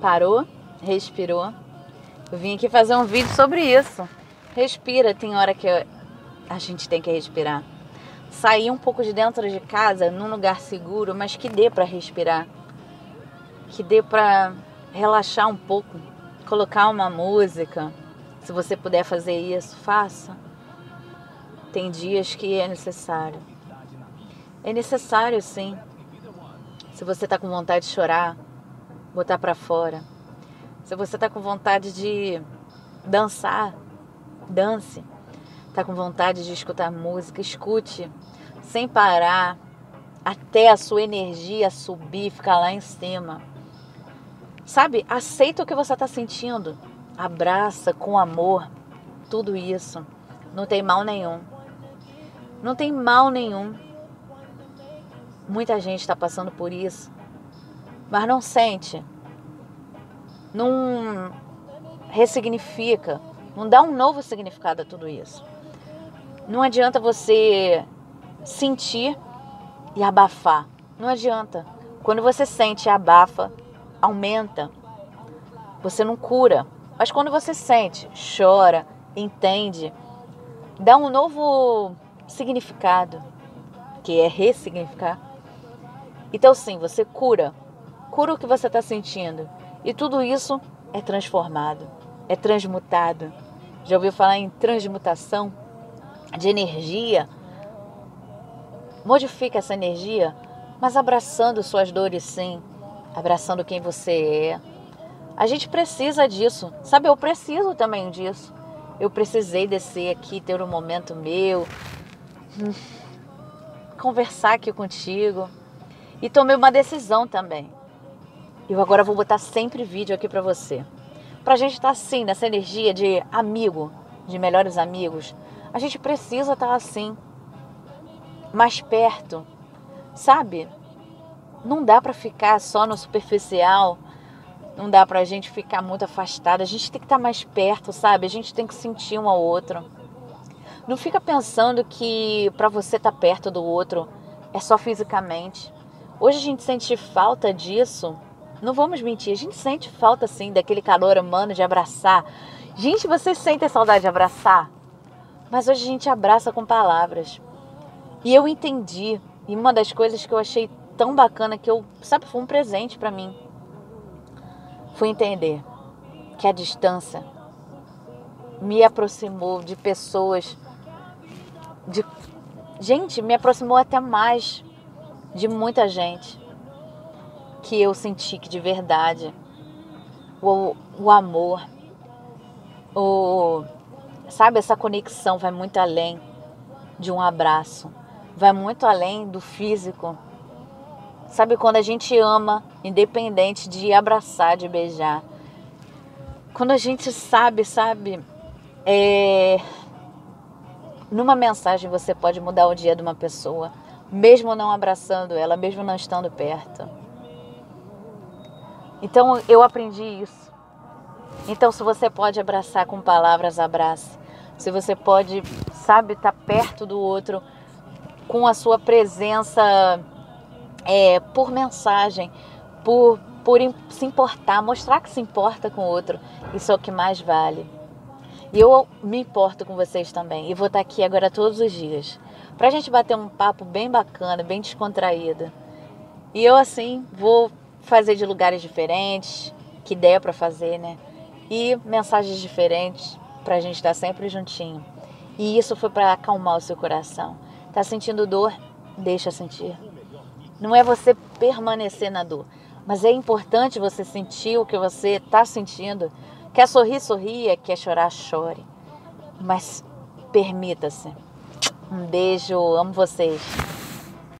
Parou, respirou. Eu vim aqui fazer um vídeo sobre isso. Respira, tem hora que a gente tem que respirar. Sair um pouco de dentro de casa, num lugar seguro, mas que dê para respirar. Que dê para relaxar um pouco, colocar uma música. Se você puder fazer isso, faça. Tem dias que é necessário. É necessário sim. Se você está com vontade de chorar, botar para fora. Se você está com vontade de dançar, dance. Está com vontade de escutar música, escute sem parar até a sua energia subir, ficar lá em cima. Sabe? Aceita o que você está sentindo. Abraça com amor tudo isso. Não tem mal nenhum. Não tem mal nenhum. Muita gente está passando por isso, mas não sente. Não ressignifica. Não dá um novo significado a tudo isso. Não adianta você sentir e abafar. Não adianta. Quando você sente e abafa, aumenta. Você não cura. Mas quando você sente, chora, entende, dá um novo significado, que é ressignificar. Então, sim, você cura. Cura o que você está sentindo. E tudo isso é transformado, é transmutado. Já ouviu falar em transmutação de energia? Modifica essa energia, mas abraçando suas dores, sim, abraçando quem você é. A gente precisa disso, sabe? Eu preciso também disso. Eu precisei descer aqui, ter um momento meu, hum, conversar aqui contigo. E tomei uma decisão também. Eu agora vou botar sempre vídeo aqui para você. Pra gente estar tá assim, nessa energia de amigo, de melhores amigos. A gente precisa estar tá assim, mais perto, sabe? Não dá para ficar só no superficial, não dá pra gente ficar muito afastada. A gente tem que estar mais perto, sabe? A gente tem que sentir um ao outro. Não fica pensando que para você estar tá perto do outro é só fisicamente. Hoje a gente sente falta disso. Não vamos mentir, a gente sente falta sim daquele calor humano de abraçar. Gente, vocês sentem saudade de abraçar? Mas hoje a gente abraça com palavras. E eu entendi. E uma das coisas que eu achei tão bacana que eu, sabe, foi um presente para mim. Fui entender que a distância me aproximou de pessoas de gente, me aproximou até mais de muita gente que eu senti que de verdade o, o amor, o sabe essa conexão vai muito além de um abraço, vai muito além do físico Sabe quando a gente ama, independente de abraçar, de beijar. Quando a gente sabe, sabe, é... numa mensagem você pode mudar o dia de uma pessoa, mesmo não abraçando ela, mesmo não estando perto. Então eu aprendi isso. Então se você pode abraçar com palavras, abrace. Se você pode, sabe, estar tá perto do outro com a sua presença é, por mensagem, por, por se importar, mostrar que se importa com o outro. Isso é o que mais vale. E eu me importo com vocês também. E vou estar aqui agora todos os dias. Pra gente bater um papo bem bacana, bem descontraído. E eu, assim, vou fazer de lugares diferentes, que der para fazer, né? E mensagens diferentes pra gente estar sempre juntinho. E isso foi para acalmar o seu coração. Tá sentindo dor? Deixa sentir. Não é você permanecer na dor, mas é importante você sentir o que você está sentindo. Quer sorrir, sorria, quer chorar, chore. Mas permita-se. Um beijo, amo vocês.